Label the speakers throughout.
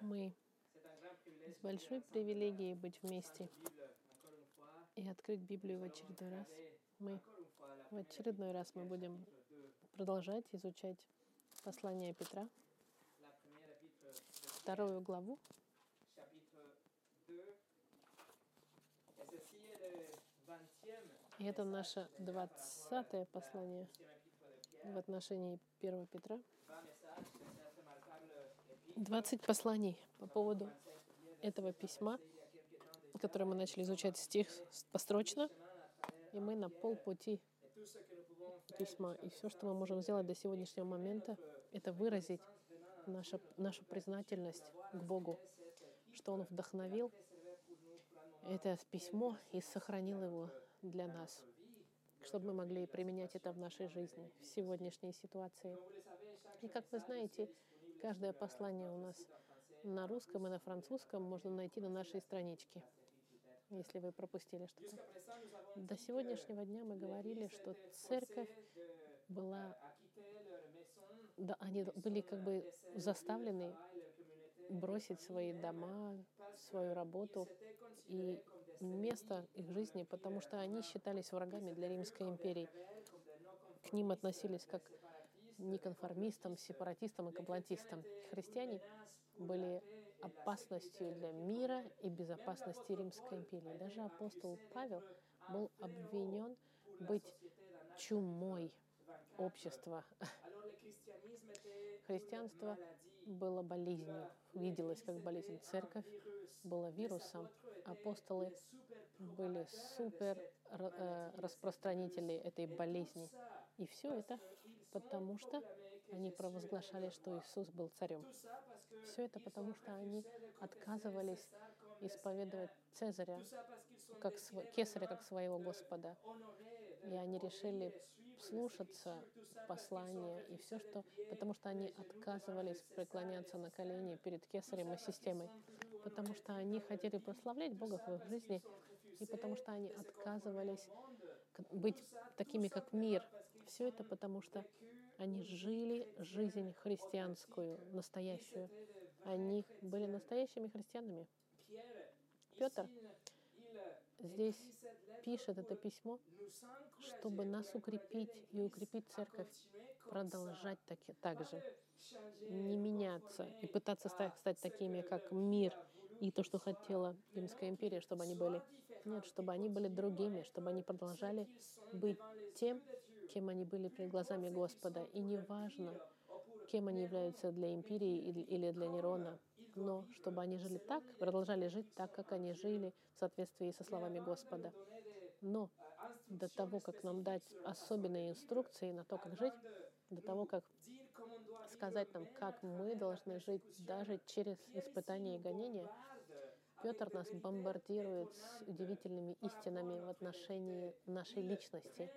Speaker 1: Мы с большой привилегией быть вместе и открыть Библию в очередной раз. Мы в очередной раз мы будем продолжать изучать послание Петра, вторую главу. И это наше двадцатое послание в отношении 1 Петра. 20 посланий по поводу этого письма, которое мы начали изучать стих построчно, и мы на полпути письма. И все, что мы можем сделать до сегодняшнего момента, это выразить нашу, нашу признательность к Богу, что Он вдохновил это письмо и сохранил его для нас, чтобы мы могли применять это в нашей жизни, в сегодняшней ситуации. И как вы знаете, каждое послание у нас на русском и на французском можно найти на нашей страничке, если вы пропустили что-то. До сегодняшнего дня мы говорили, что церковь была, да, они были как бы заставлены бросить свои дома, свою работу и место их жизни, потому что они считались врагами для Римской империи. К ним относились как неконформистам, сепаратистам и комплантистам. Христиане были опасностью для мира и безопасности Римской империи. Даже апостол Павел был обвинен быть чумой общества. Христианство было болезнью, виделось как болезнь. Церковь была вирусом. Апостолы были супер э, распространители этой болезни. И все это потому, что они провозглашали, что Иисус был царем. Все это потому, что они отказывались исповедовать Цезаря, как Кесаря, как своего Господа. И они решили слушаться послания и все, что... Потому что они отказывались преклоняться на колени перед Кесарем и системой. Потому что они хотели прославлять Бога в их жизни. И потому что они отказывались быть такими, как мир. Все это потому, что они жили жизнь христианскую, настоящую. Они были настоящими христианами. Петр здесь пишет это письмо, чтобы нас укрепить и укрепить церковь, продолжать таки, так же, не меняться и пытаться стать, стать такими, как мир и то, что хотела Римская империя, чтобы они были. Нет, чтобы они были другими, чтобы они продолжали быть тем, кем они были перед глазами Господа. И неважно, кем они являются для империи или для Нерона, но чтобы они жили так, продолжали жить так, как они жили в соответствии со словами Господа. Но до того, как нам дать особенные инструкции на то, как жить, до того, как сказать нам, как мы должны жить даже через испытания и гонения, Петр нас бомбардирует с удивительными истинами в отношении нашей личности.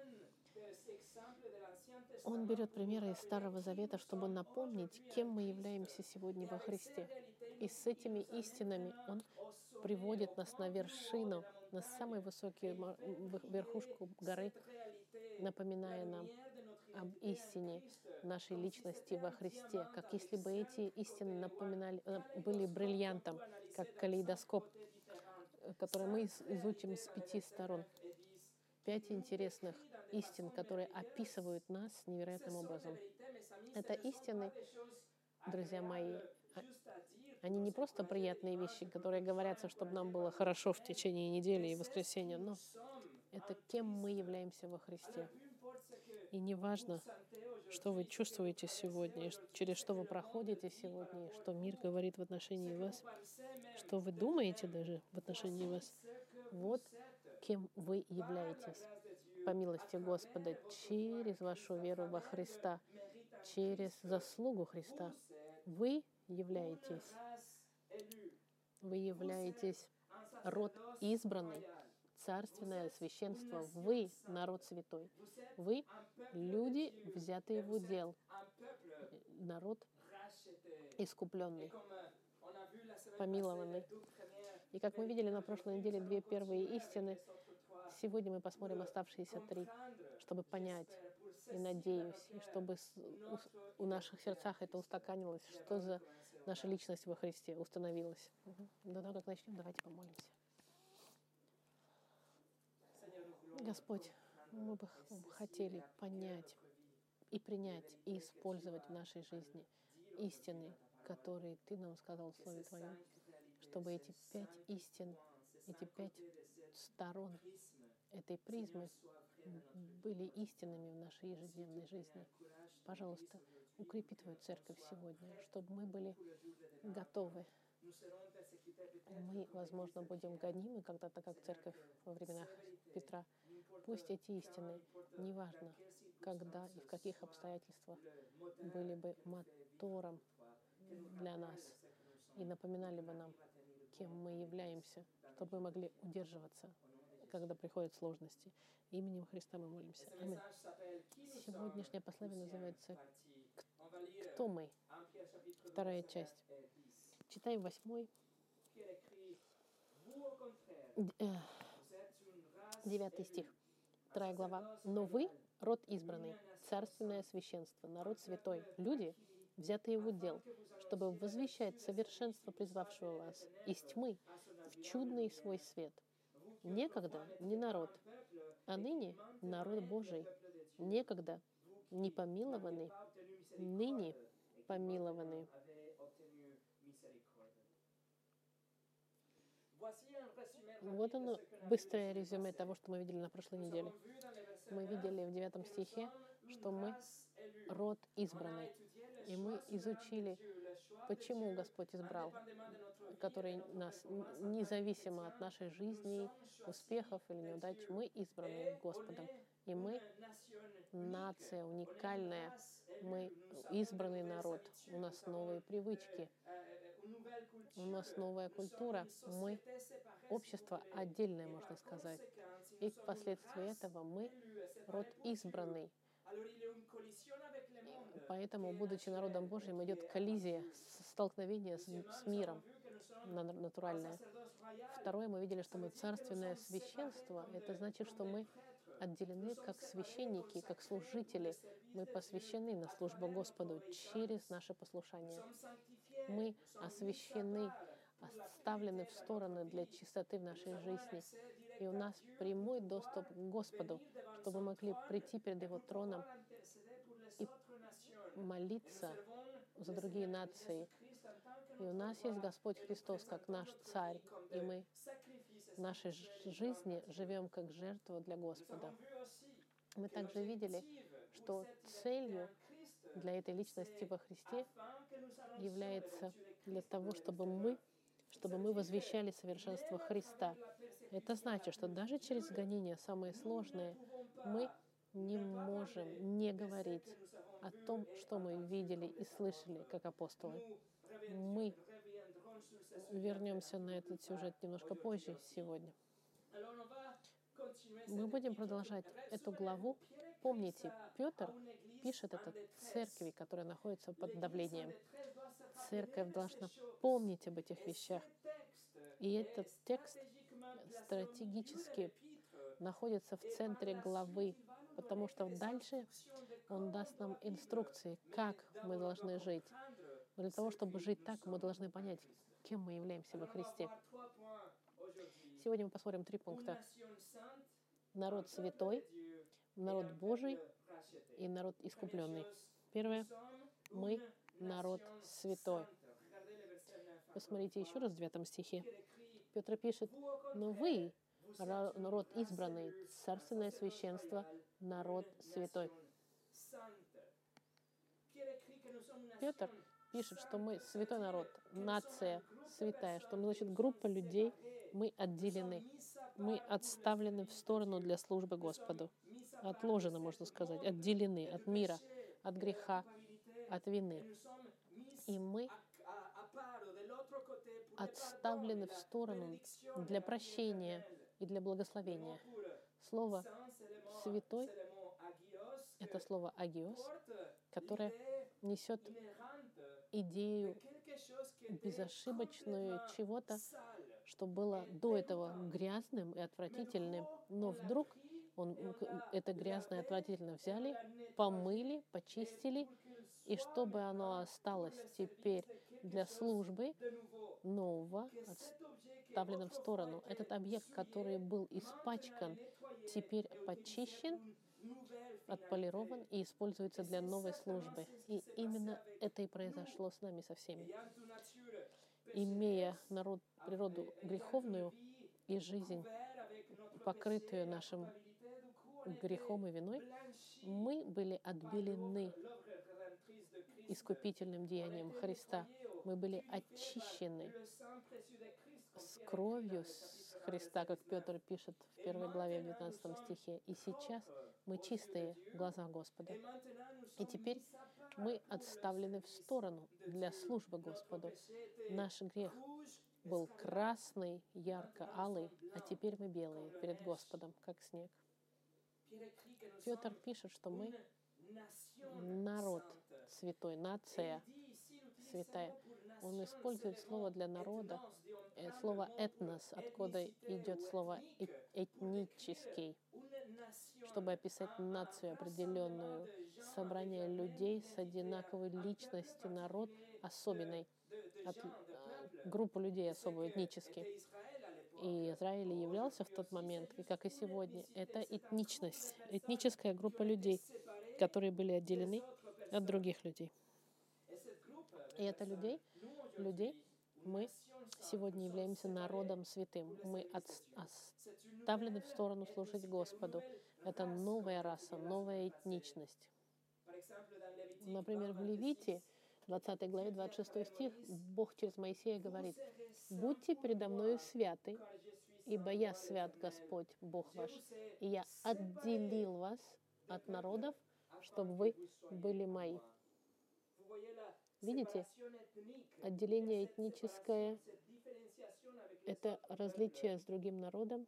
Speaker 1: Он берет примеры из Старого Завета, чтобы напомнить, кем мы являемся сегодня во Христе. И с этими истинами Он приводит нас на вершину, на самую высокую верхушку горы, напоминая нам об истине нашей личности во Христе, как если бы эти истины напоминали, э, были бриллиантом, как калейдоскоп, который мы изучим с пяти сторон. Пять интересных истин, которые описывают нас невероятным образом. Это истины, друзья мои, а, они не просто приятные вещи, которые говорятся, чтобы нам было хорошо в течение недели и воскресенья, но это кем мы являемся во Христе. И неважно, что вы чувствуете сегодня, через что вы проходите сегодня, что мир говорит в отношении вас, что вы думаете даже в отношении вас. Вот кем вы являетесь по милости Господа через вашу веру во Христа, через заслугу Христа. Вы являетесь, вы являетесь род избранный, царственное священство. Вы народ святой. Вы люди, взятые в удел. Народ искупленный, помилованный. И как мы видели на прошлой неделе, две первые истины, сегодня мы посмотрим оставшиеся три, чтобы понять и надеюсь, и чтобы у, наших сердцах это устаканилось, что за наша личность во Христе установилась. Угу. До того, как начнем, давайте помолимся. Господь, мы бы хотели понять и принять, и использовать в нашей жизни истины, которые Ты нам сказал в Слове Твоем, чтобы эти пять истин, эти пять сторон этой призмы были истинными в нашей ежедневной жизни. Пожалуйста, укрепи Твою церковь сегодня, чтобы мы были готовы. Мы, возможно, будем гонимы когда-то, как церковь во временах Петра. Пусть эти истины, неважно, когда и в каких обстоятельствах, были бы мотором для нас и напоминали бы нам, кем мы являемся, чтобы мы могли удерживаться, когда приходят сложности. Именем Христа мы молимся. Аминь. Сегодняшнее послание называется «Кто мы?» Вторая часть. Читаем восьмой. Э, девятый стих. Вторая глава. «Но вы — род избранный, царственное священство, народ святой, люди, взятые в удел, чтобы возвещать совершенство призвавшего вас из тьмы в чудный свой свет. Некогда не народ, а ныне народ Божий. Некогда не помилованный, ныне помилованный. Вот оно, быстрое резюме того, что мы видели на прошлой неделе. Мы видели в девятом стихе, что мы род избранный. И мы изучили, почему Господь избрал, который нас, независимо от нашей жизни, успехов или неудач, мы избраны Господом. И мы нация уникальная, мы избранный народ, у нас новые привычки, у нас новая культура, мы общество отдельное, можно сказать. И впоследствии этого мы род избранный. Поэтому, будучи народом Божьим, идет коллизия, столкновение с, с миром натуральное. Второе, мы видели, что мы царственное священство. Это значит, что мы отделены как священники, как служители. Мы посвящены на службу Господу через наше послушание. Мы освящены, оставлены в стороны для чистоты в нашей жизни. И у нас прямой доступ к Господу, чтобы мы могли прийти перед Его троном и молиться за другие нации. И у нас есть Господь Христос как наш Царь, и мы в нашей жизни живем как жертва для Господа. Мы также видели, что целью для этой личности во Христе является для того, чтобы мы, чтобы мы возвещали совершенство Христа. Это значит, что даже через гонения самые сложные мы не можем не говорить о том, что мы видели и слышали, как апостолы. Мы вернемся на этот сюжет немножко позже сегодня. Мы будем продолжать эту главу. Помните, Петр пишет это церкви, которая находится под давлением. Церковь должна помнить об этих вещах. И этот текст стратегически находится в центре главы, потому что дальше он даст нам инструкции, как мы должны жить. Но для того, чтобы жить так, мы должны понять, кем мы являемся во Христе. Сегодня мы посмотрим три пункта. Народ святой, народ Божий и народ искупленный. Первое. Мы народ святой. Посмотрите еще раз в девятом стихе. Петр пишет, но вы народ избранный, царственное священство, народ святой. Петр пишет, что мы святой народ, нация святая, что мы, значит, группа людей, мы отделены, мы отставлены в сторону для службы Господу, отложены, можно сказать, отделены от мира, от греха, от вины. И мы отставлены в сторону для прощения и для благословения. Слово «святой» — это слово «агиос», которое несет идею безошибочную чего-то, что было до этого грязным и отвратительным, но вдруг Он, это грязное, отвратительно взяли, помыли, почистили, и чтобы оно осталось теперь для службы нового, отставлено в сторону. Этот объект, который был испачкан, теперь почищен, отполирован и используется для новой службы. И именно это и произошло с нами со всеми. Имея народ, природу греховную и жизнь, покрытую нашим грехом и виной, мы были отбелены искупительным деянием Христа. Мы были очищены с кровью с Христа, как Петр пишет в первой главе, в 19 стихе. И сейчас мы чистые в глазах Господа. И теперь мы отставлены в сторону для службы Господу. Наш грех был красный, ярко-алый, а теперь мы белые перед Господом, как снег. Петр пишет, что мы народ святой, нация святая. Он использует слово для народа, э, слово «этнос», откуда идет слово «этнический», чтобы описать нацию определенную, собрание людей с одинаковой личностью, народ особенный, от, э, группу людей особую, этнически. И Израиль являлся в тот момент, и как и сегодня, это этничность, этническая группа людей, которые были отделены от других людей. И это людей, людей мы сегодня являемся народом святым. Мы отставлены в сторону служить Господу. Это новая раса, новая этничность. Например, в Левите, 20 главе, 26 стих, Бог через Моисея говорит, «Будьте передо мною святы, ибо я свят Господь, Бог ваш, и я отделил вас от народов, чтобы вы были мои». Видите, отделение этническое — это различие с другим народом.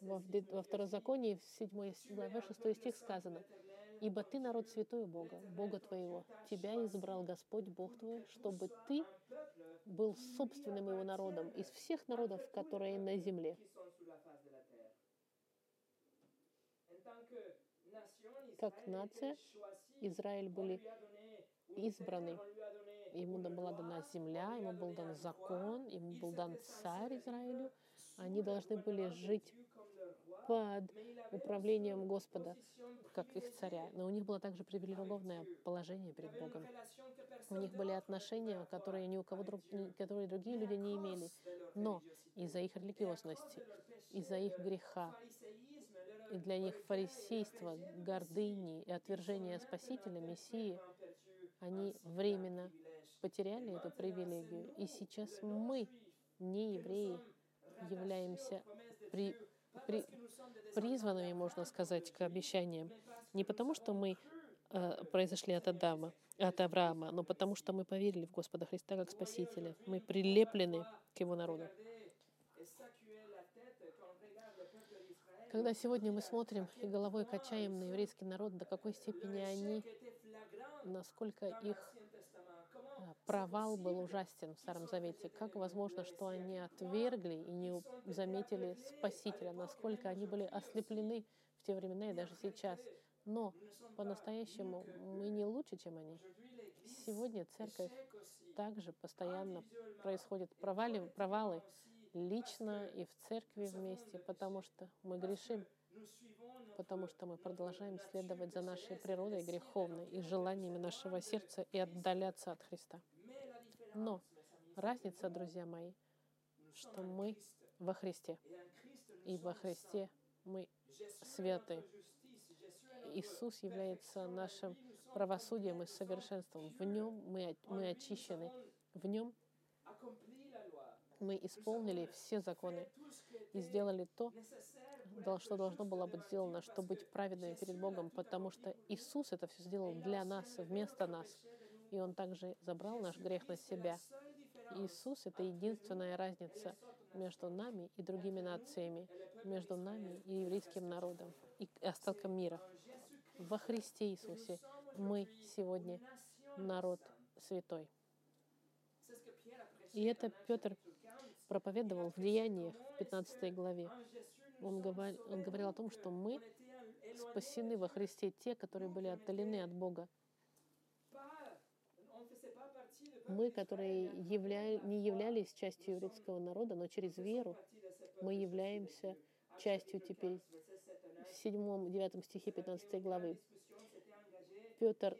Speaker 1: Во, Второзаконии, в 7 главе 6 стих сказано, «Ибо ты народ святой Бога, Бога твоего. Тебя избрал Господь Бог твой, чтобы ты был собственным его народом из всех народов, которые на земле». Как нация Израиль были избранный. Ему была дана земля, ему был дан закон, ему был дан царь Израилю. Они должны были жить под управлением Господа, как их царя. Но у них было также привилегированное положение перед Богом. У них были отношения, которые ни у кого друг, которые другие люди не имели. Но из-за их религиозности, из-за их греха, и для них фарисейство, гордыни и отвержение Спасителя, Мессии — они временно потеряли эту привилегию. И сейчас мы, не евреи, являемся при, при, призванными, можно сказать, к обещаниям. Не потому, что мы э, произошли от Адама, от Авраама, но потому, что мы поверили в Господа Христа как Спасителя. Мы прилеплены к Его народу. Когда сегодня мы смотрим и головой качаем на еврейский народ, до какой степени они насколько их а, провал был ужасен в Старом Завете. Как возможно, что они отвергли и не заметили Спасителя, насколько они были ослеплены в те времена и даже сейчас. Но по-настоящему мы не лучше, чем они. Сегодня церковь также постоянно происходит провалы, провалы лично и в церкви вместе, потому что мы грешим потому что мы продолжаем следовать за нашей природой греховной и желаниями нашего сердца и отдаляться от Христа. Но разница, друзья мои, что мы во Христе. И во Христе мы святы. Иисус является нашим правосудием и совершенством. В нем мы, мы очищены. В нем мы исполнили все законы и сделали то, что должно было быть сделано, чтобы быть праведными перед Богом, потому что Иисус это все сделал для нас, вместо нас. И Он также забрал наш грех на себя. Иисус — это единственная разница между нами и другими нациями, между нами и еврейским народом, и остатком мира. Во Христе Иисусе мы сегодня народ святой. И это Петр проповедовал в Деяниях в 15 главе Он, говор, он говорил о том, что мы спасены во Христе, те, которые были отдалены от Бога. Мы, которые явля... не являлись частью еврейского народа, но через веру мы являемся частью теперь в 7-9 стихе 15 главы. Петр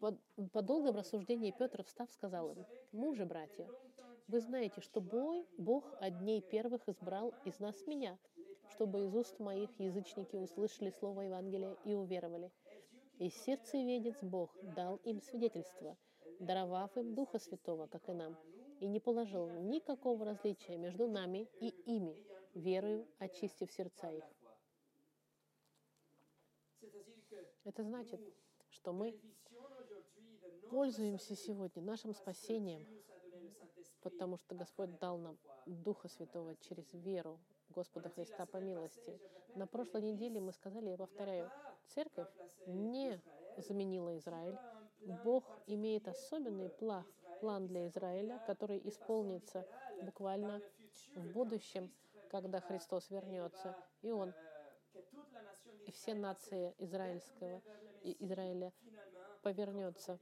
Speaker 1: по, по долгом рассуждении Петр, встав, сказал им, «Мужи, братья, вы знаете, что бой, Бог от дней первых избрал из нас меня, чтобы из уст моих язычники услышали слово Евангелия и уверовали. И сердцеведец Бог дал им свидетельство, даровав им Духа Святого, как и нам, и не положил никакого различия между нами и ими, верою очистив сердца их. Это значит, что мы пользуемся сегодня нашим спасением, потому что Господь дал нам Духа Святого через веру Господа Христа по милости. На прошлой неделе мы сказали, я повторяю, церковь не заменила Израиль. Бог имеет особенный план, план для Израиля, который исполнится буквально в будущем, когда Христос вернется. И Он, и все нации израильского, Израиля повернется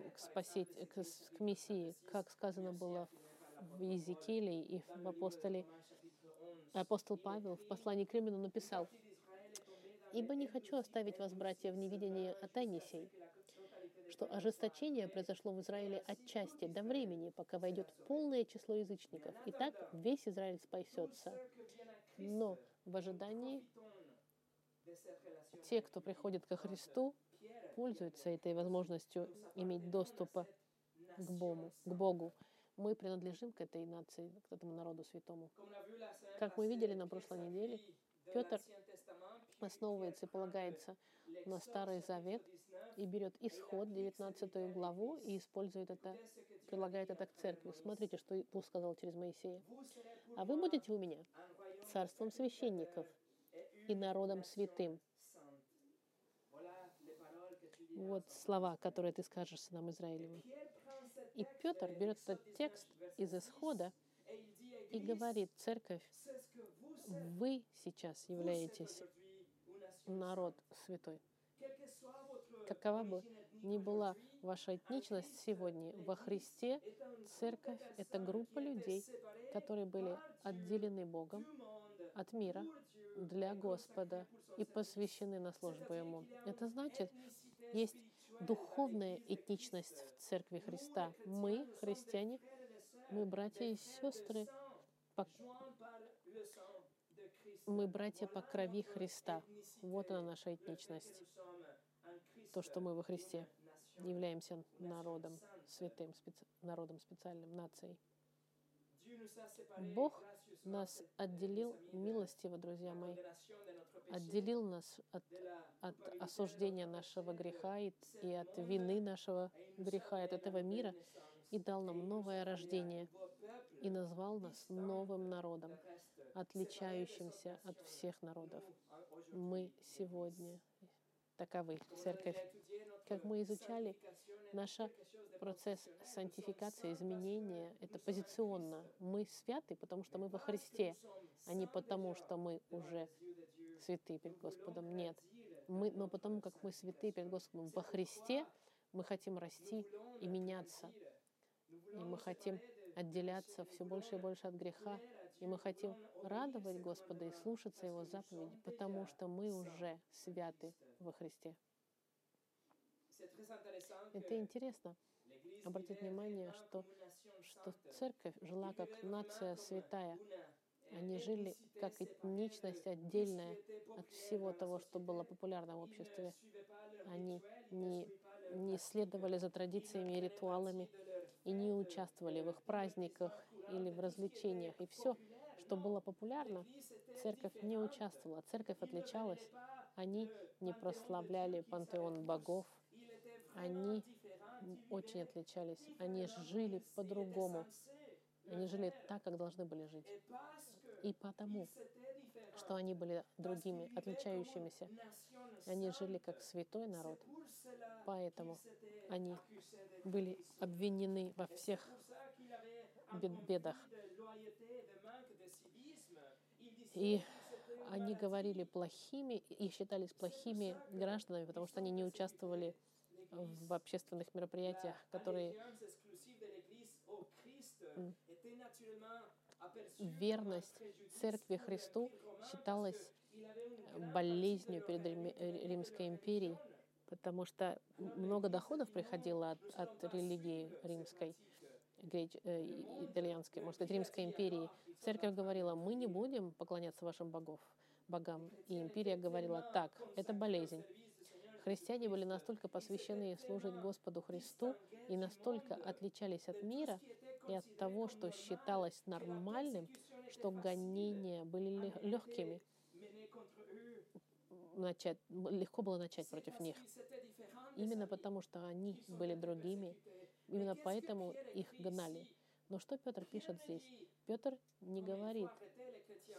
Speaker 1: к, спасить, к, к Мессии, как сказано было в Иезекииле и в апостоле. Апостол Павел в послании к Римляну написал, «Ибо не хочу оставить вас, братья, в невидении о тайне сей, что ожесточение произошло в Израиле отчасти до времени, пока войдет полное число язычников. И так весь Израиль спасется. Но в ожидании те, кто приходит ко Христу, пользуются этой возможностью иметь доступа к Богу. К Богу. Мы принадлежим к этой нации, к этому народу святому. Как мы видели на прошлой неделе, Петр основывается и полагается на Старый Завет и берет исход, 19 главу, и использует это, прилагает это к церкви. Смотрите, что Бог сказал через Моисея. «А вы будете у меня царством священников и народом святым, вот слова, которые ты скажешь нам, Израилевым. И Петр берет этот текст из Исхода и говорит, церковь, вы сейчас являетесь народ святой. Какова бы ни была ваша этничность сегодня, во Христе церковь — это группа людей, которые были отделены Богом от мира для Господа и посвящены на службу Ему. Это значит, есть духовная этничность в Церкви Христа. Мы, христиане, мы братья и сестры, по... мы братья по крови Христа. Вот она наша этничность. То, что мы во Христе являемся народом святым, специ... народом специальным, нацией. Бог нас отделил милостиво, друзья мои, отделил нас от, от осуждения нашего греха и, и от вины нашего греха, от этого мира, и дал нам новое рождение, и назвал нас новым народом, отличающимся от всех народов. Мы сегодня таковы, церковь. Как мы изучали, наш процесс сантификации, изменения, это позиционно. Мы святы, потому что мы во Христе, а не потому, что мы уже святы перед Господом. Нет. Мы, но потому как мы святы перед Господом во Христе, мы хотим расти и меняться. И мы хотим отделяться все больше и больше от греха. И мы хотим радовать Господа и слушаться Его заповеди, потому что мы уже святы во Христе. Это интересно обратить внимание, что, что церковь жила как нация святая, они жили как этничность отдельная от всего того, что было популярно в обществе. Они не, не следовали за традициями и ритуалами и не участвовали в их праздниках или в развлечениях. И все, что было популярно, церковь не участвовала. Церковь отличалась. Они не прославляли пантеон богов. Они очень отличались. Они жили по-другому. Они жили так, как должны были жить. И потому, что они были другими, отличающимися, они жили как святой народ. Поэтому они были обвинены во всех бедах. И они говорили плохими и считались плохими гражданами, потому что они не участвовали в общественных мероприятиях, которые верность церкви Христу считалась болезнью перед Римской империей, потому что много доходов приходило от, от религии римской, греч, э, итальянской, может быть, Римской империи. Церковь говорила, мы не будем поклоняться вашим богов, богам. И империя говорила, так, это болезнь. Христиане были настолько посвящены служить Господу Христу и настолько отличались от мира и от того, что считалось нормальным, что гонения были легкими. Начать, легко было начать против них. Именно потому, что они были другими, именно поэтому их гнали. Но что Петр пишет здесь? Петр не говорит,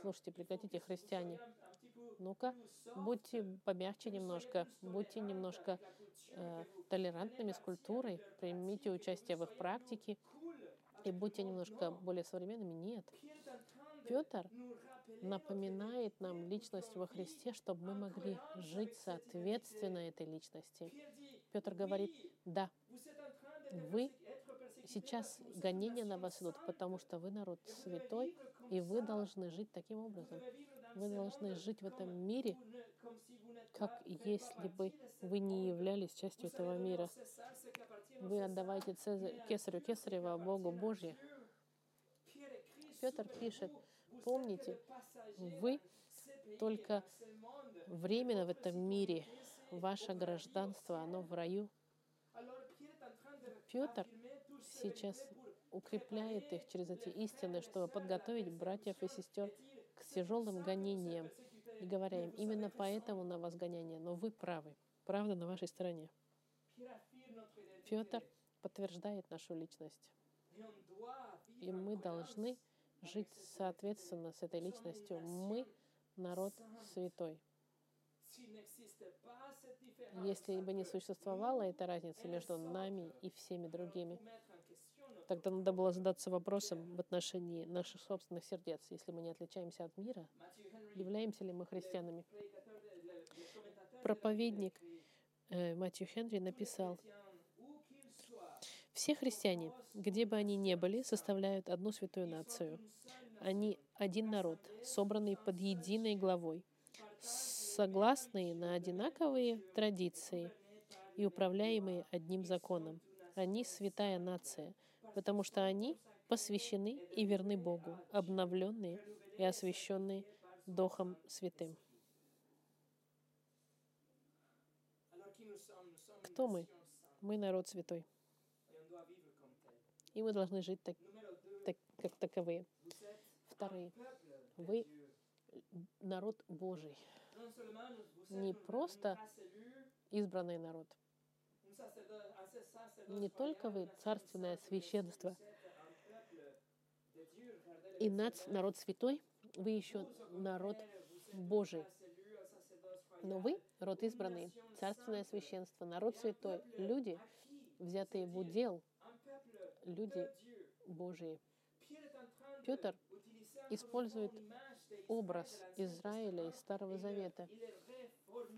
Speaker 1: слушайте, прекратите, христиане, ну-ка, будьте помягче немножко, будьте немножко э, толерантными с культурой, примите участие в их практике и будьте немножко более современными. Нет. Петр напоминает нам личность во Христе, чтобы мы могли жить соответственно этой личности. Петр говорит, да, вы сейчас гонения на вас идут, потому что вы народ святой, и вы должны жить таким образом. Вы должны жить в этом мире, как если бы вы не являлись частью этого мира. Вы отдавайте Цезарь, Кесарю Кесарева, Богу Божье. Петр пишет, помните, вы только временно в этом мире, ваше гражданство, оно в раю. Петр сейчас укрепляет их через эти истины, чтобы подготовить братьев и сестер к тяжелым гонениям и говоря им, именно поэтому на вас гонение, но вы правы, правда на вашей стороне. Петр подтверждает нашу личность. И мы должны жить соответственно с этой личностью. Мы народ святой. Если бы не существовала эта разница между нами и всеми другими, Тогда надо было задаться вопросом в отношении наших собственных сердец, если мы не отличаемся от мира, являемся ли мы христианами. Проповедник э, Матью Хенри написал, все христиане, где бы они ни были, составляют одну святую нацию. Они один народ, собранный под единой главой, согласные на одинаковые традиции и управляемые одним законом. Они святая нация, потому что они посвящены и верны Богу, обновленные и освященные Духом Святым. Кто мы? Мы народ святой. И мы должны жить так, так, как таковые. Вторые. Вы народ Божий. Не просто избранный народ — не только вы царственное священство и нац, народ святой, вы еще народ Божий. Но вы, род избранный, царственное священство, народ святой, люди, взятые в удел, люди Божии. Петр использует образ Израиля из Старого Завета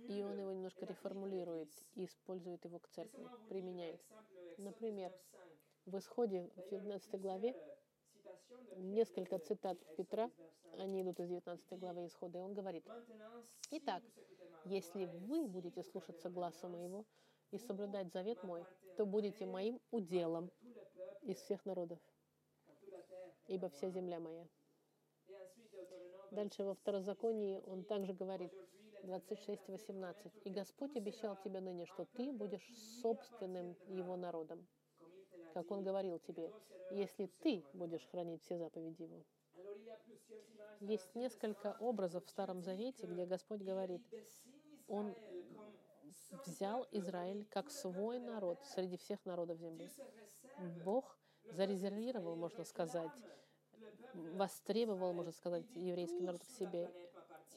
Speaker 1: и он его немножко реформулирует и использует его к церкви, применяет. Например, в Исходе, в 19 главе, несколько цитат Петра, они идут из 19 главы Исхода, и он говорит, «Итак, если вы будете слушаться гласа моего и соблюдать завет мой, то будете моим уделом из всех народов, ибо вся земля моя». Дальше во Второзаконии он также говорит, 26.18. «И Господь обещал тебе ныне, что ты будешь собственным Его народом, как Он говорил тебе, если ты будешь хранить все заповеди Его». Есть несколько образов в Старом Завете, где Господь говорит, Он взял Израиль как свой народ среди всех народов земли. Бог зарезервировал, можно сказать, востребовал, можно сказать, еврейский народ к себе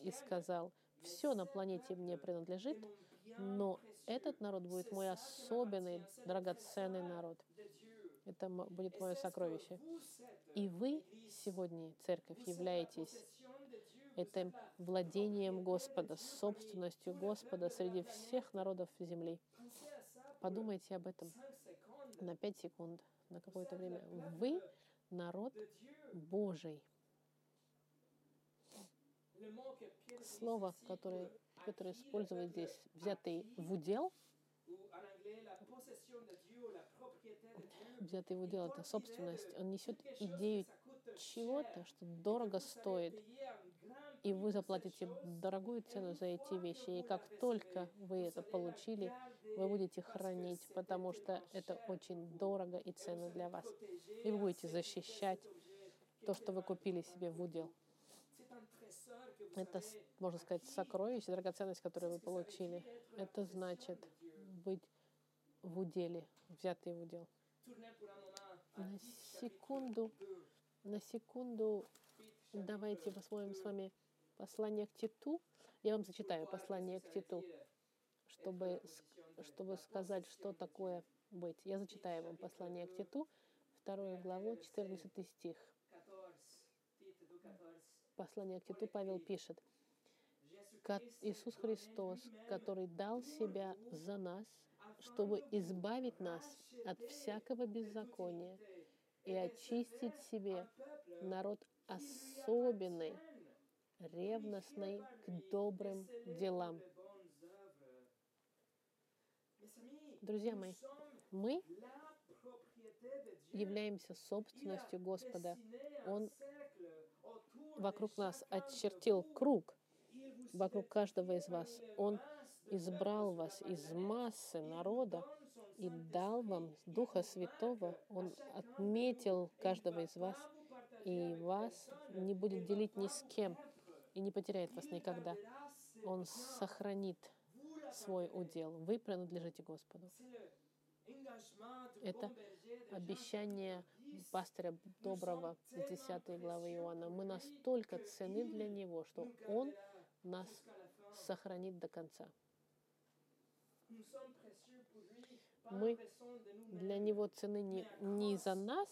Speaker 1: и сказал, все на планете мне принадлежит, но этот народ будет мой особенный, драгоценный народ. Это будет мое сокровище. И вы сегодня, церковь, являетесь это владением Господа, собственностью Господа среди всех народов земли. Подумайте об этом на 5 секунд, на какое-то время. Вы народ Божий. Слово, которое Петр использует здесь, взятый в удел, взятый в удел, это собственность, он несет идею чего-то, что дорого стоит, и вы заплатите дорогую цену за эти вещи. И как только вы это получили, вы будете хранить, потому что это очень дорого и ценно для вас. И вы будете защищать то, что вы купили себе в удел. Это, можно сказать, сокровище, драгоценность, которую вы получили. Это значит быть в уделе, взятый в удел. На секунду, на секунду давайте посмотрим с вами послание к Титу. Я вам зачитаю послание к Титу, чтобы, чтобы сказать, что такое быть. Я зачитаю вам послание к Титу, вторую главу, 14 стих. Послание к Титу Павел пишет, Иисус Христос, который дал себя за нас, чтобы избавить нас от всякого беззакония и очистить себе народ особенный, ревностный к добрым делам. Друзья мои, мы являемся собственностью Господа. Он вокруг нас очертил круг, вокруг каждого из вас. Он избрал вас из массы народа и дал вам Духа Святого. Он отметил каждого из вас, и вас не будет делить ни с кем, и не потеряет вас никогда. Он сохранит свой удел. Вы принадлежите Господу. Это обещание пастыря доброго с 10 главы Иоанна. Мы настолько цены для Него, что Он нас сохранит до конца. Мы для Него цены не, не за нас,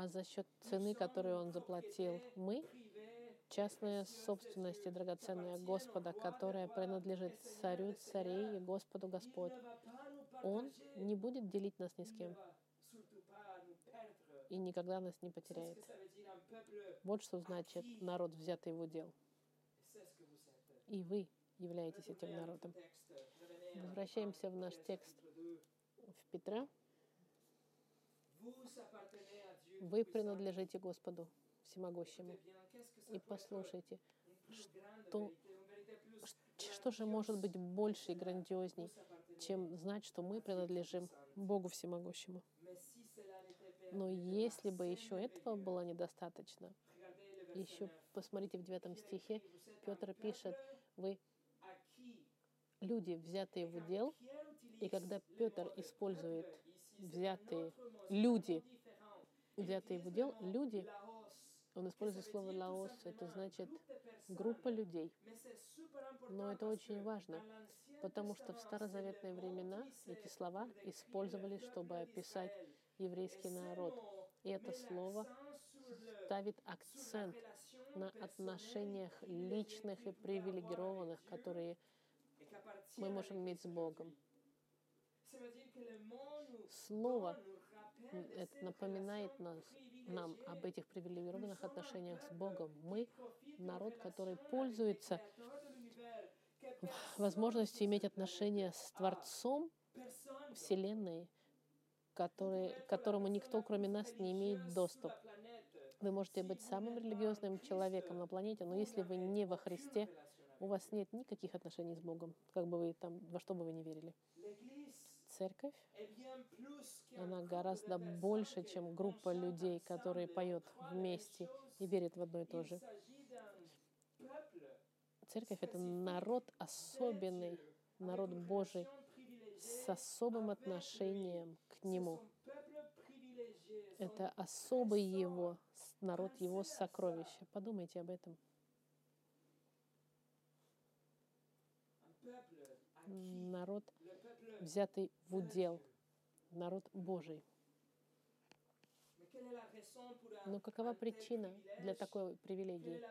Speaker 1: а за счет цены, которую Он заплатил. Мы частная собственность и драгоценная Господа, которая принадлежит царю царей и Господу Господь. Он не будет делить нас ни с кем и никогда нас не потеряет. Вот что значит народ, взятый в удел. И вы являетесь этим народом. Возвращаемся в наш текст в Петра. Вы принадлежите Господу Всемогущему. И послушайте, что, что же может быть больше и грандиозней, чем знать, что мы принадлежим Богу Всемогущему. Но если бы еще этого было недостаточно, еще посмотрите в девятом стихе, Петр пишет, вы люди, взятые в удел, и когда Петр использует взятые люди, взятые в удел, люди, он использует слово «лаос», это значит группа людей. Но это очень важно, потому что в старозаветные времена эти слова использовались, чтобы описать еврейский народ. И это слово ставит акцент на отношениях личных и привилегированных, которые мы можем иметь с Богом. Слово это напоминает нас, нам об этих привилегированных отношениях с Богом. Мы народ, который пользуется возможностью иметь отношения с Творцом Вселенной, который, к которому никто, кроме нас, не имеет доступ. Вы можете быть самым религиозным человеком на планете, но если вы не во Христе, у вас нет никаких отношений с Богом, как бы вы там, во что бы вы ни верили. Церковь, она гораздо больше, чем группа людей, которые поют вместе и верят в одно и то же. Церковь — это народ особенный, народ Божий, с особым отношением к Нему. Это особый Его, народ Его сокровища. Подумайте об этом. Народ, взятый в удел, народ Божий. Но какова причина для такой привилегии?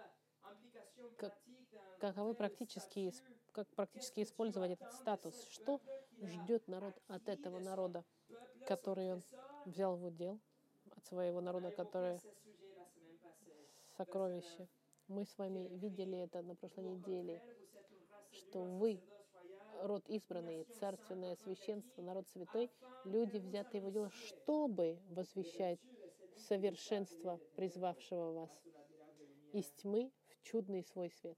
Speaker 1: Как, каковы практические, как практически использовать этот статус? Что ждет народ от этого народа, который он взял в удел, от своего народа, который сокровище? Мы с вами видели это на прошлой неделе, что вы род избранный, царственное священство, народ святой, люди, взятые в удел, чтобы возвещать совершенство призвавшего вас из тьмы в чудный свой свет.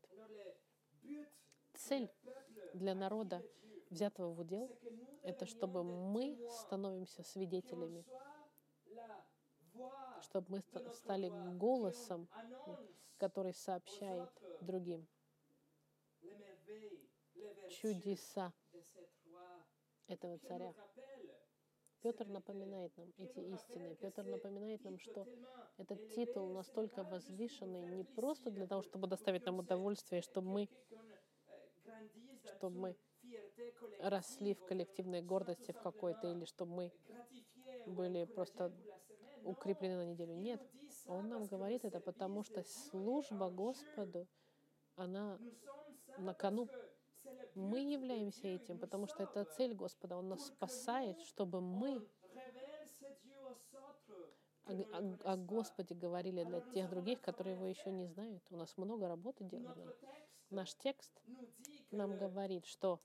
Speaker 1: Цель для народа, взятого в удел, это чтобы мы становимся свидетелями, чтобы мы стали голосом, который сообщает другим чудеса этого царя. Петр напоминает нам эти истины. Петр напоминает нам, что этот титул настолько возвышенный не просто для того, чтобы доставить нам удовольствие, чтобы мы, чтобы мы росли в коллективной гордости в какой-то, или чтобы мы были просто укреплены на неделю. Нет, он нам говорит это, потому что служба Господу, она на кону. Мы являемся этим, потому что это цель Господа. Он нас спасает, чтобы мы о, о, о Господе говорили для тех других, которые его еще не знают. У нас много работы делано. Наш текст нам говорит, что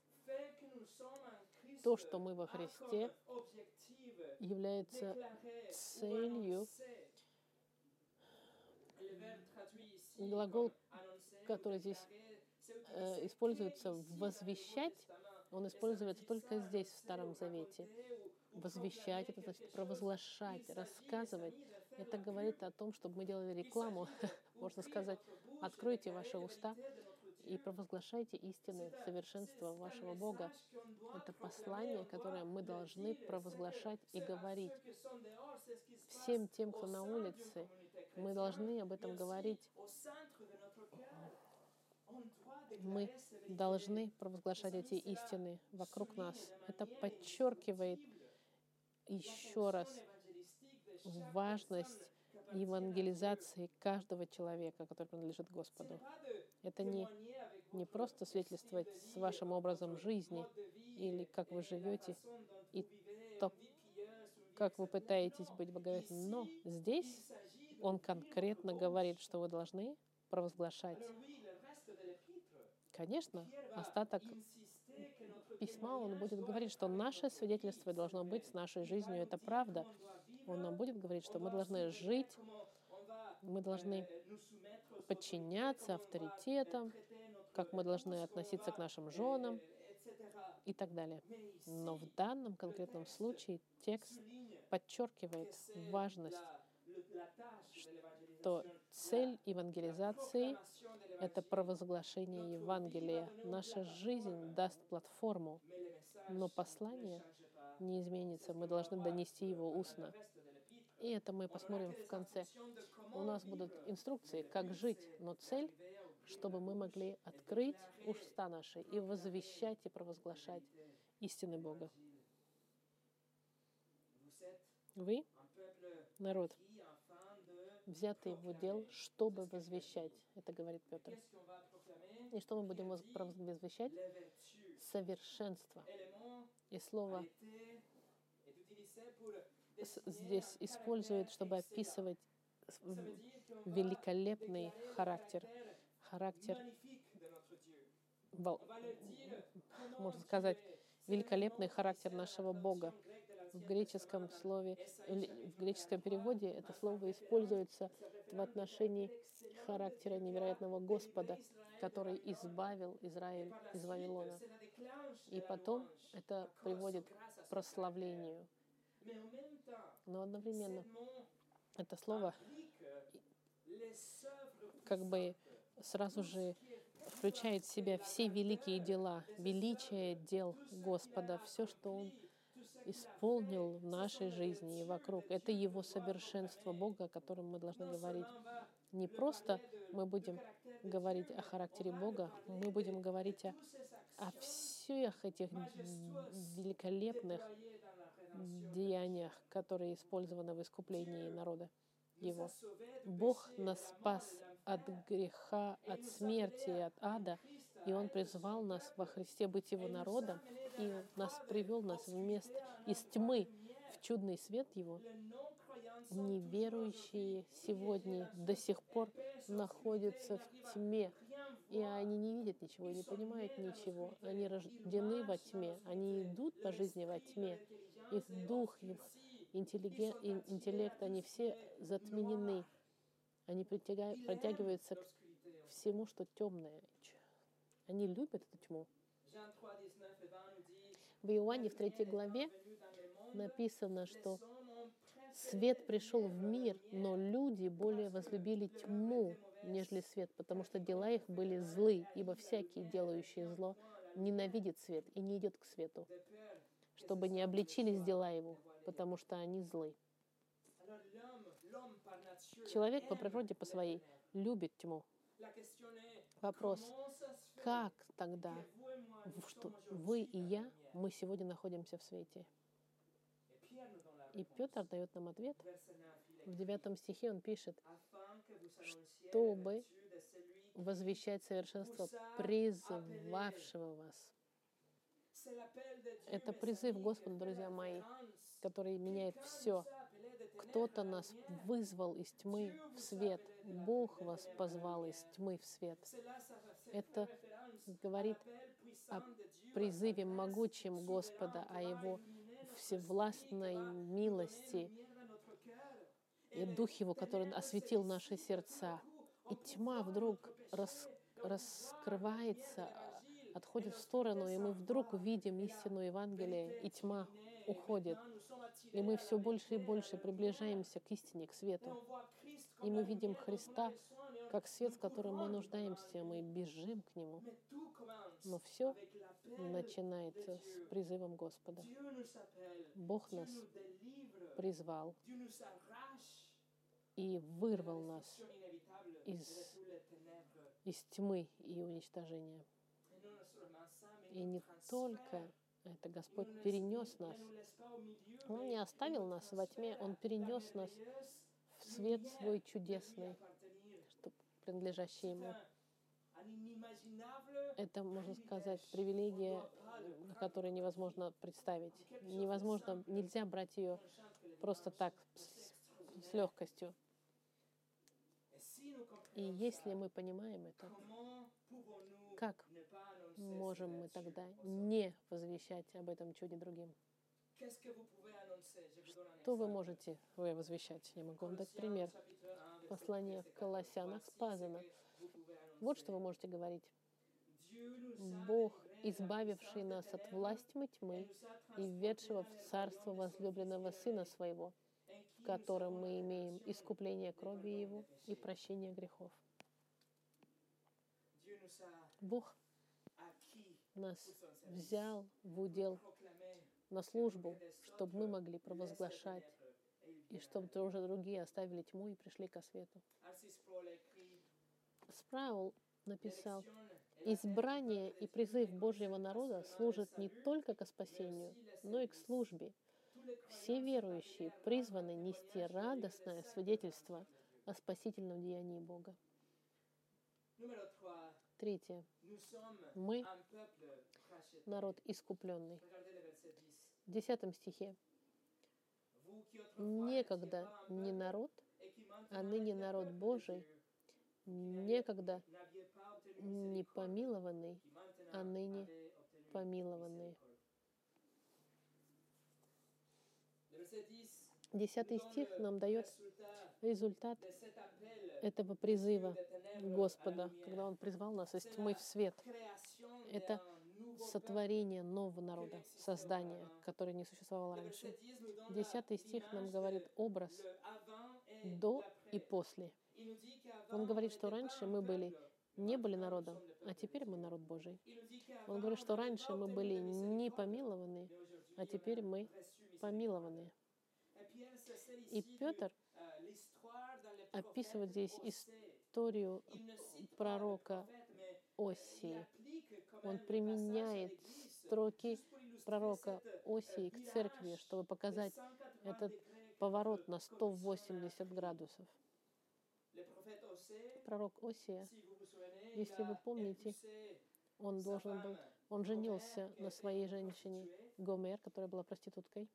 Speaker 1: то, что мы во Христе, является целью. Глагол, который здесь э, используется возвещать, он используется только здесь, в Старом Завете. Возвещать, это значит провозглашать, рассказывать. Это говорит о том, чтобы мы делали рекламу, можно сказать, откройте ваши уста и провозглашайте истины совершенства вашего Бога. Это послание, которое мы должны провозглашать и говорить. Всем тем, кто на улице, мы должны об этом говорить мы должны провозглашать эти истины вокруг нас. Это подчеркивает еще раз важность евангелизации каждого человека, который принадлежит Господу. Это не, не просто свидетельствовать с вашим образом жизни или как вы живете и то, как вы пытаетесь быть богоизбранным. Но здесь он конкретно говорит, что вы должны провозглашать Конечно, остаток письма он будет говорить, что наше свидетельство должно быть с нашей жизнью. Это правда. Он нам будет говорить, что мы должны жить, мы должны подчиняться авторитетам, как мы должны относиться к нашим женам и так далее. Но в данном конкретном случае текст подчеркивает важность, что цель евангелизации это провозглашение Евангелия. Наша жизнь даст платформу, но послание не изменится. Мы должны донести его устно. И это мы посмотрим в конце. У нас будут инструкции, как жить, но цель, чтобы мы могли открыть уста наши и возвещать и провозглашать истины Бога. Вы, народ, взятые в удел, чтобы возвещать. Это говорит Петр. И что мы будем возвещать? Совершенство. И слово здесь использует, чтобы описывать великолепный характер, характер, можно сказать, великолепный характер нашего Бога в греческом слове, в греческом переводе это слово используется в отношении характера невероятного Господа, который избавил Израиль из Вавилона. И потом это приводит к прославлению. Но одновременно это слово как бы сразу же включает в себя все великие дела, величие дел Господа, все, что Он исполнил в нашей жизни и вокруг. Это Его совершенство Бога, о котором мы должны говорить. Не просто мы будем говорить о характере Бога, мы будем говорить о, о всех этих великолепных деяниях, которые использованы в искуплении народа его. Бог нас спас от греха, от смерти, от ада, и Он призвал нас во Христе быть Его народом, и нас привел нас в место из тьмы в чудный свет Его. Неверующие сегодня до сих пор находятся в тьме, и они не видят ничего, не понимают ничего. Они рождены во тьме, они идут по жизни во тьме. Их дух, их интеллект, они все затменены. Они протягиваются к всему, что темное. Они любят эту тьму. В Иоанне в третьей главе написано, что свет пришел в мир, но люди более возлюбили тьму, нежели свет, потому что дела их были злы, ибо всякий, делающий зло, ненавидит свет и не идет к свету, чтобы не обличились дела его, потому что они злы. Человек по природе по своей любит тьму. Вопрос, как тогда, что вы и я, мы сегодня находимся в свете? И Петр дает нам ответ. В девятом стихе он пишет, чтобы возвещать совершенство призвавшего вас. Это призыв Господа, друзья мои, который меняет все. Кто-то нас вызвал из тьмы в свет. Бог вас позвал из тьмы в свет. Это говорит о призыве могучем Господа, о Его всевластной милости и Дух Его, который осветил наши сердца. И тьма вдруг рас, раскрывается, отходит в сторону, и мы вдруг видим истину Евангелия, и тьма уходит. И мы все больше и больше приближаемся к истине, к свету. И мы видим Христа как свет, в котором мы нуждаемся, мы бежим к Нему. Но все начинается с призывом Господа. Бог нас призвал и вырвал нас из, из тьмы и уничтожения. И не только это Господь перенес нас. Он не оставил нас во тьме, Он перенес нас в свет свой чудесный, что принадлежащий Ему. Это, можно сказать, привилегия, которую невозможно представить. Невозможно, нельзя брать ее просто так, с, с легкостью. И если мы понимаем это, как можем мы тогда не возвещать об этом чуде другим? Что вы можете вы возвещать? Я могу вам дать пример. Послание в Колоссянах сказано. Вот что вы можете говорить. Бог, избавивший нас от власти тьмы и введшего в царство возлюбленного Сына Своего, в котором мы имеем искупление крови Его и прощение грехов. Бог нас взял в удел на службу, чтобы мы могли провозглашать, и чтобы уже другие оставили тьму и пришли ко свету. Спраул написал, «Избрание и призыв Божьего народа служат не только к спасению, но и к службе. Все верующие призваны нести радостное свидетельство о спасительном деянии Бога». Третье. Мы народ искупленный. В десятом стихе. Некогда не народ, а ныне народ Божий, некогда не помилованный, а ныне помилованный. Десятый стих нам дает результат этого призыва Господа, когда Он призвал нас из тьмы в свет. Это сотворение нового народа, создание, которое не существовало раньше. Десятый стих нам говорит образ до и после. Он говорит, что раньше мы были не были народом, а теперь мы народ Божий. Он говорит, что раньше мы были не помилованы, а теперь мы помилованы. И Петр описывает здесь историю пророка Осии. Он применяет руки пророка Осии к церкви, чтобы показать этот поворот на 180 градусов. Пророк Осия, если вы помните, он должен был, он женился на своей женщине Гомер, которая была проституткой.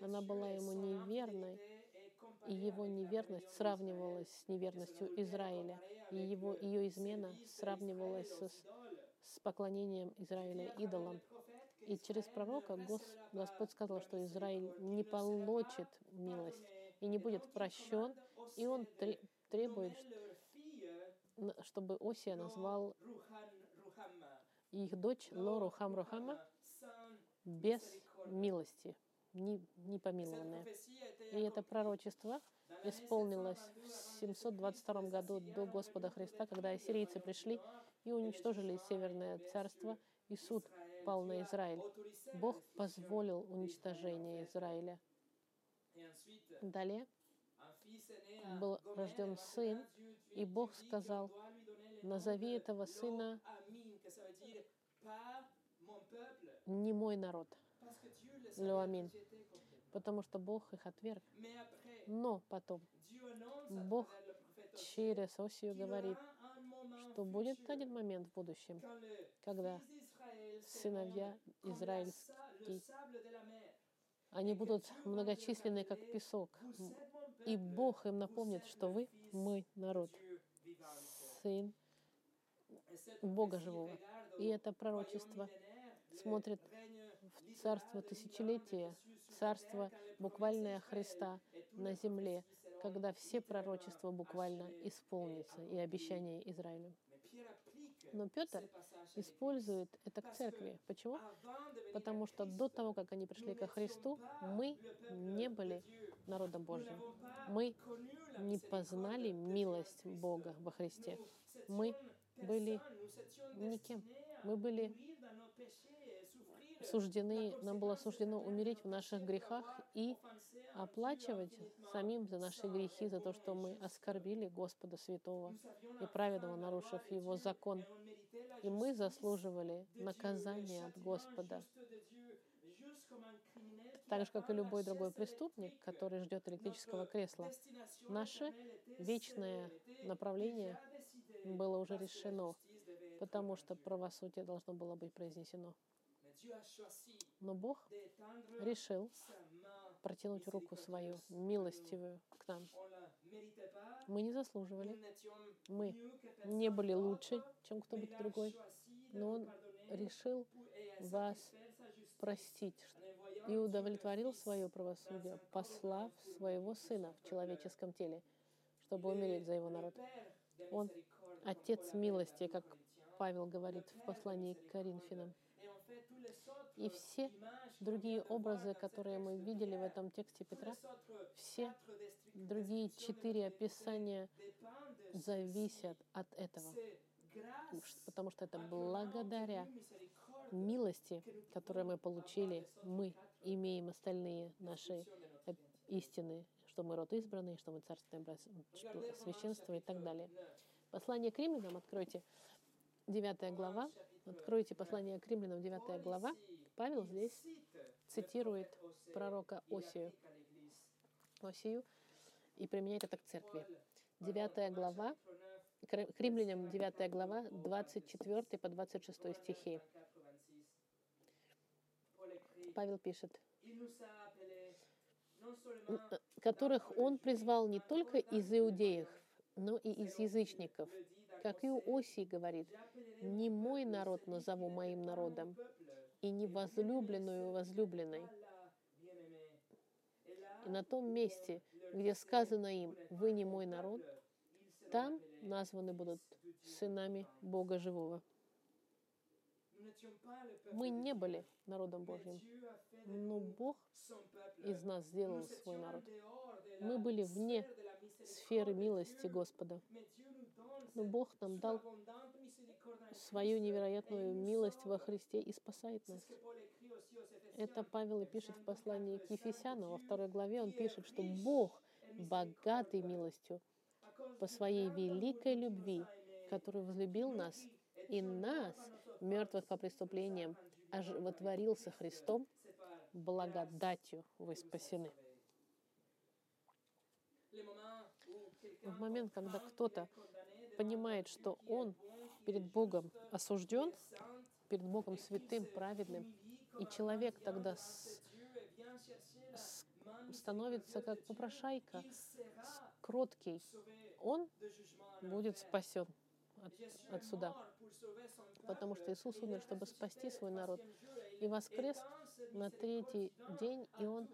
Speaker 1: Она была ему неверной, и его неверность сравнивалась с неверностью Израиля, и его, ее измена сравнивалась с, с поклонением Израиля идолам. И через пророка Господь сказал, что Израиль не получит милость и не будет прощен, и он требует, чтобы Осия назвал их дочь Лору Хамрухама без милости, не, не помилованная. И это пророчество исполнилось в 722 году до Господа Христа, когда ассирийцы пришли и уничтожили Северное царство, и суд пал на Израиль. Бог позволил уничтожение Израиля. Далее был рожден сын, и Бог сказал, назови этого сына не мой народ, Леомин, потому что Бог их отверг. Но потом Бог через Осию говорит, что будет один момент в будущем, когда сыновья израильские, они будут многочисленны, как песок. И Бог им напомнит, что вы мой народ, сын Бога живого. И это пророчество смотрит царство тысячелетия, царство буквальное Христа на земле, когда все пророчества буквально исполнятся и обещания Израилю. Но Петр использует это к церкви. Почему? Потому что до того, как они пришли ко Христу, мы не были народом Божьим. Мы не познали милость Бога во Христе. Мы были никем. Мы были суждены, нам было суждено умереть в наших грехах и оплачивать самим за наши грехи, за то, что мы оскорбили Господа Святого и праведного, нарушив Его закон. И мы заслуживали наказания от Господа, так же, как и любой другой преступник, который ждет электрического кресла. Наше вечное направление было уже решено, потому что правосудие должно было быть произнесено. Но Бог решил протянуть руку свою, милостивую, к нам. Мы не заслуживали. Мы не были лучше, чем кто-нибудь другой. Но Он решил вас простить и удовлетворил свое правосудие, послав своего Сына в человеческом теле, чтобы умереть за Его народ. Он Отец милости, как Павел говорит в послании к Коринфянам. И все другие образы, которые мы видели в этом тексте Петра, все другие четыре описания зависят от этого. Потому что это благодаря милости, которую мы получили, мы имеем остальные наши истины, что мы род избранный, что мы царственное священство и так далее. Послание к римлянам откройте, 9 глава. Откройте послание к римлянам, 9 глава. Павел здесь цитирует пророка Осию, Осию и применяет это к церкви. 9 глава, к римлянам 9 глава, 24 по 26 стихи. Павел пишет, которых он призвал не только из иудеев, но и из язычников. Как и у Осии говорит, «Не мой народ назову моим народом, и не возлюбленную возлюбленной». И на том месте, где сказано им «Вы не мой народ», там названы будут сынами Бога Живого. Мы не были народом Божьим, но Бог из нас сделал свой народ. Мы были вне сферы милости Господа. Но Бог нам дал свою невероятную милость во Христе и спасает нас. Это Павел и пишет в послании к Ефесянам. Во второй главе он пишет, что Бог богатый милостью по своей великой любви, который возлюбил нас И нас, мертвых по преступлениям, оживотворился Христом, благодатью вы спасены. В момент, когда кто-то понимает, что он перед Богом осужден, перед Богом святым, праведным, и человек тогда с, с, становится как попрошайка, кроткий, он будет спасен от, от суда. Потому что Иисус умер, чтобы спасти свой народ. И воскрес на третий день, и Он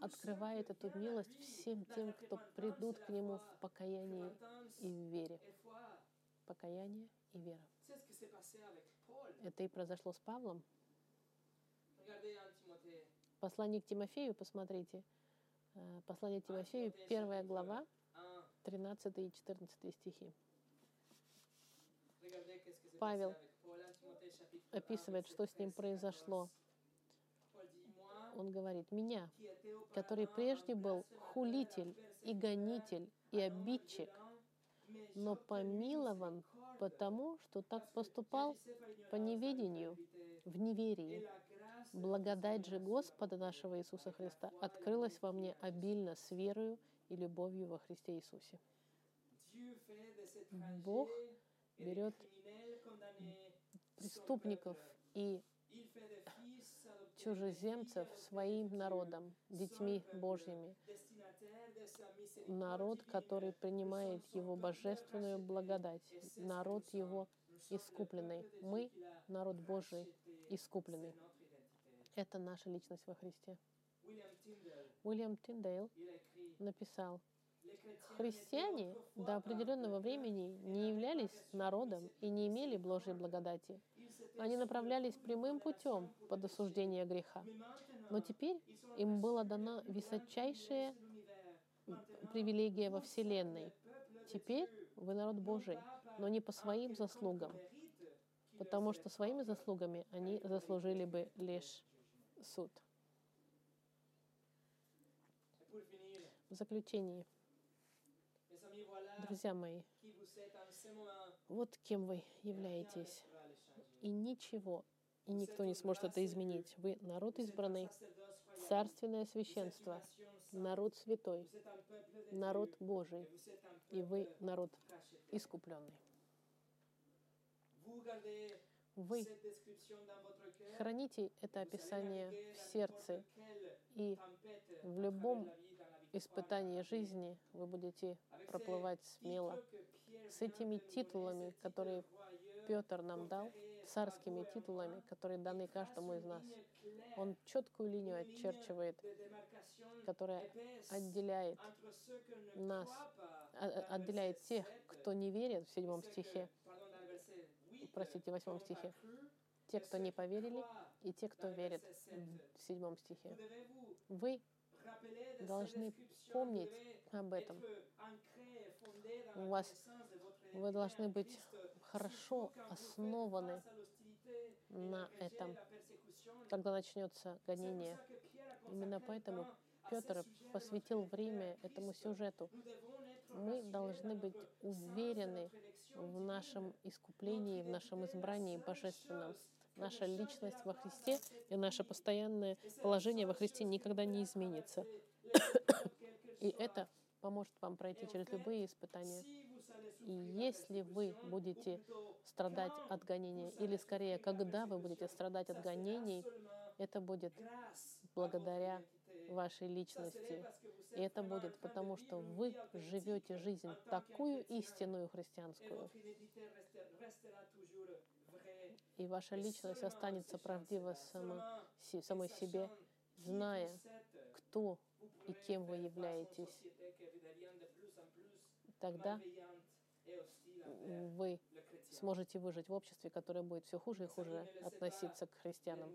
Speaker 1: открывает эту милость всем тем, кто придут к Нему в покаянии и в вере. Покаяние и вера. Это и произошло с Павлом. Послание к Тимофею, посмотрите. Э, послание к Тимофею, первая глава, 13 и 14 стихи. Павел описывает, что с ним произошло. Он говорит, меня, который прежде был хулитель и гонитель и обидчик, но помилован потому, что так поступал по неведению, в неверии. Благодать же Господа нашего Иисуса Христа открылась во мне обильно с верою и любовью во Христе Иисусе. Бог берет преступников и чужеземцев своим народом, детьми Божьими. Народ, который принимает Его божественную благодать. Народ Его искупленный. Мы — народ Божий искупленный. Это наша личность во Христе. Уильям Тиндейл написал, Христиане до определенного времени не являлись народом и не имели Божьей благодати. Они направлялись прямым путем под осуждение греха. Но теперь им была дана высочайшая привилегия во Вселенной. Теперь вы народ Божий, но не по своим заслугам, потому что своими заслугами они заслужили бы лишь суд. В заключении, друзья мои, вот кем вы являетесь. И ничего, и никто не сможет это изменить. Вы народ избранный, царственное священство, народ святой, народ Божий, и вы народ искупленный. Вы храните это описание в сердце, и в любом испытании жизни вы будете проплывать смело. С этими титулами, которые Петр нам дал, царскими титулами, которые даны каждому из нас. Он четкую линию очерчивает, которая отделяет нас, а, а, отделяет тех, кто не верит в седьмом стихе, простите, в восьмом стихе, те, кто не поверили, и те, кто верит в седьмом стихе. Вы должны помнить об этом. У вас вы должны быть хорошо основаны на этом, когда начнется гонение. Именно поэтому Петр посвятил время этому сюжету. Мы должны быть уверены в нашем искуплении, в нашем избрании божественном. Наша личность во Христе и наше постоянное положение во Христе никогда не изменится. И это поможет вам пройти через любые испытания. И если вы будете страдать от гонений, или скорее, когда вы будете страдать от гонений, это будет благодаря вашей личности. И это будет потому, что вы живете жизнь такую истинную христианскую. И ваша личность останется правдива самой, самой себе, зная, кто и кем вы являетесь. Тогда вы сможете выжить в обществе, которое будет все хуже и хуже относиться к христианам.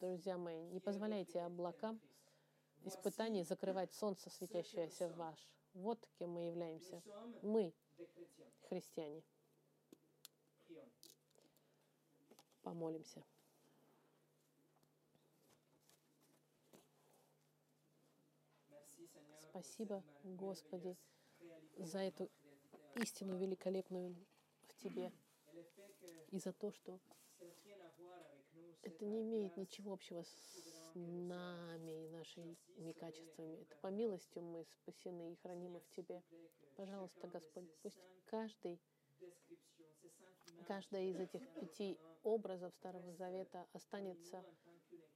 Speaker 1: Друзья мои, не позволяйте облакам испытаний закрывать солнце, светящееся в ваш. Вот кем мы являемся. Мы христиане. Помолимся. Спасибо, Господи, за эту истину великолепную в Тебе, и за то, что это не имеет ничего общего с нами и нашими качествами. Это по милости мы спасены и хранимы в Тебе. Пожалуйста, Господь, пусть каждый, каждая из этих пяти образов Старого Завета останется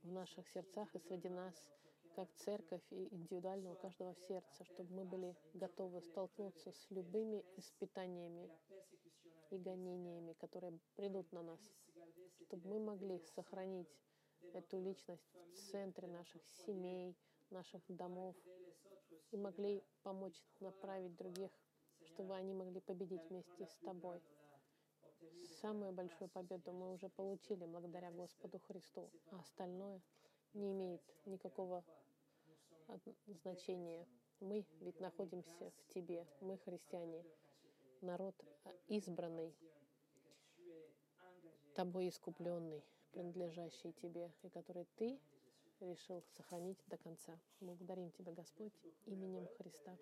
Speaker 1: в наших сердцах и среди нас, как церковь и индивидуально у каждого в сердце, чтобы мы были готовы столкнуться с любыми испытаниями и гонениями, которые придут на нас, чтобы мы могли сохранить эту личность в центре наших семей, наших домов и могли помочь направить других, чтобы они могли победить вместе с тобой. Самую большую победу мы уже получили благодаря Господу Христу, а остальное не имеет никакого значения. Мы ведь находимся в Тебе, мы христиане, народ избранный, Тобой искупленный, принадлежащий Тебе, и который Ты решил сохранить до конца. Благодарим Тебя, Господь, именем Христа.